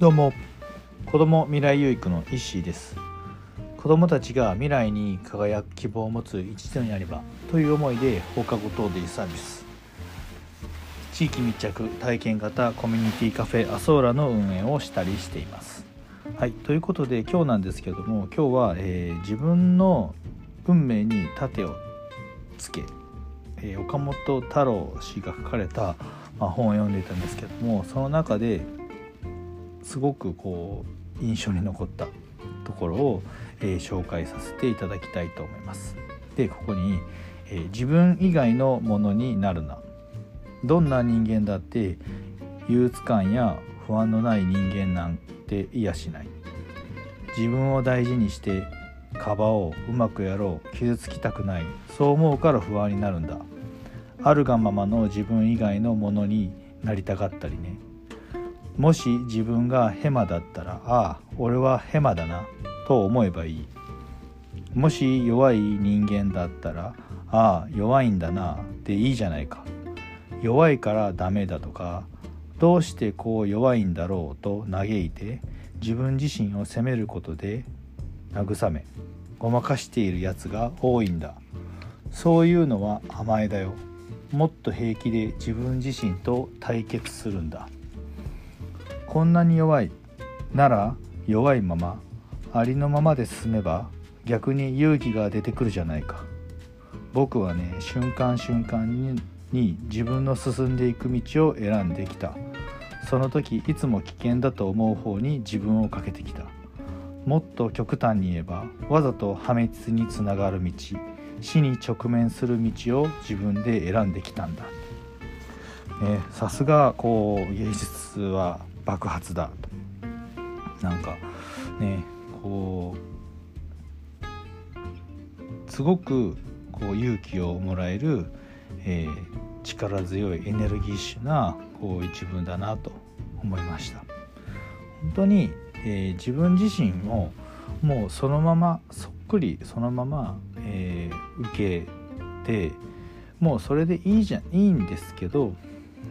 どうも。子ども未来有育のイッシーです。子どもたちが未来に輝く希望を持つ一度になればという思いで放課後等デイサービス。地域密着体験型コミュニティカフェアソーラの運営をしたりしています。はいということで今日なんですけども今日は、えー、自分の運命に盾をつけ、えー、岡本太郎氏が書かれた、まあ、本を読んでいたんですけどもその中ですごくこう印象に残ったところを、えー、紹介させていただきたいと思います。でここに、えー、自分以外のものになるな」どんな人間だって憂鬱感や不安のない人間なんていやしない。自分を大事にしてかばおううまくやろう傷つきたくない。そう思うから不安になるんだ。あるがままの自分以外のものになりたかったりね。もし自分がヘマだったらああ俺はヘマだなと思えばいい。もし弱い人間だったらああ弱いんだなでいいじゃないか。弱いからダメだとかどうしてこう弱いんだろうと嘆いて自分自身を責めることで慰めごまかしているやつが多いんだ。そういうのは甘えだよ。もっと平気で自分自身と対決するんだ。こんなに弱いなら弱いままありのままで進めば逆に勇気が出てくるじゃないか。僕はね瞬間瞬間にに自分の進んでいく道を選んできた。その時いつも危険だと思う方に自分をかけてきた。もっと極端に言えばわざと破滅につながる道死に直面する道を自分で選んできたんだ。さすがこう芸術は爆発だ。となんかねこうすごくこう勇気をもらえる、えー、力強いエネルギッシュなこう一文だなと思いました。本当に、えー、自分自身をもうそのままそっくりそのまま、えー、受けてもうそれでいいじゃいいんですけど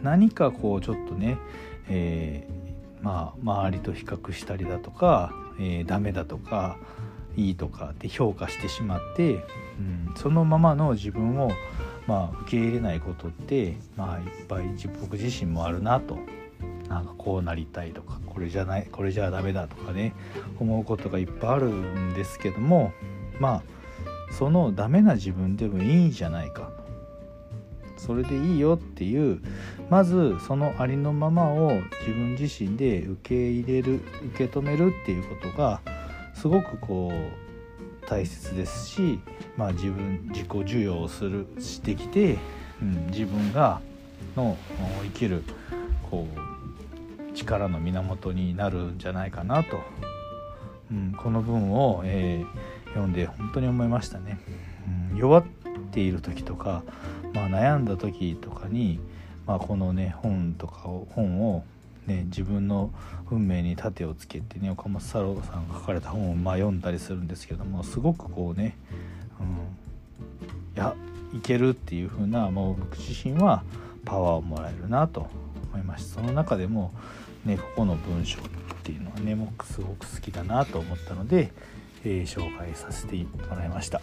何かこうちょっとね、えまあ、周りと比較したりだとか、えー、ダメだとかいいとかって評価してしまって、うん、そのままの自分を、まあ、受け入れないことって、まあ、いっぱい僕自身もあるなと。なんかこうなりたいとかこれじゃないこれじゃダメだとかね思うことがいっぱいあるんですけどもまあそのダメな自分でもいいんじゃないかそれでいいよっていうまずそのありのままを自分自身で受け入れる受け止めるっていうことがすごくこう大切ですし、まあ、自分自己授与をするしてきて、うん、自分がの生きるこう力の源になるんじゃないかなと、うん、この文を、えー、読んで本当に思いましたね。うん、弱っている時とかまあ、悩んだ時とかに、まあ、このね本とかを本を、ね、自分の運命に盾をつけてね岡本太郎さんが書かれた本をまあ読んだりするんですけどもすごくこうね、うん、いやいけるっていう風なもう僕自身はパワーをもらえるなと思いましたその中でも、ね、ここの文章っていうのはね僕すごく好きだなと思ったので、えー、紹介させてもらいました。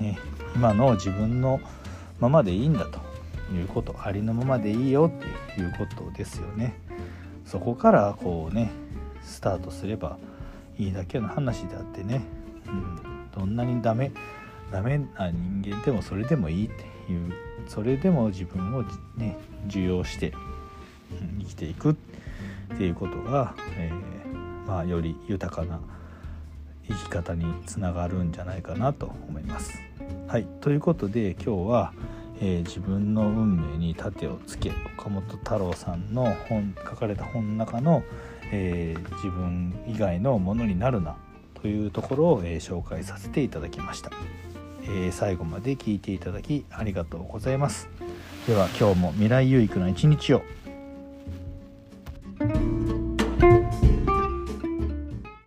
ね、今の自分のままでいいんだということありのままでいいよっていうことですよね。そこからこうねスタートすればいいだけの話であってね、うん、どんなにダメダメな人間でもそれでもいいっていうそれでも自分をね受容して、生きていくっていうことが、えー、まあ、より豊かな生き方につながるんじゃないかなと思います。はいということで今日は、えー、自分の運命に盾をつけ岡本太郎さんの本書かれた本の中の、えー、自分以外のものになるなというところを、えー、紹介させていただきました、え最後まで聞いていただきありがとうございます。では今日も未来有育の一日を。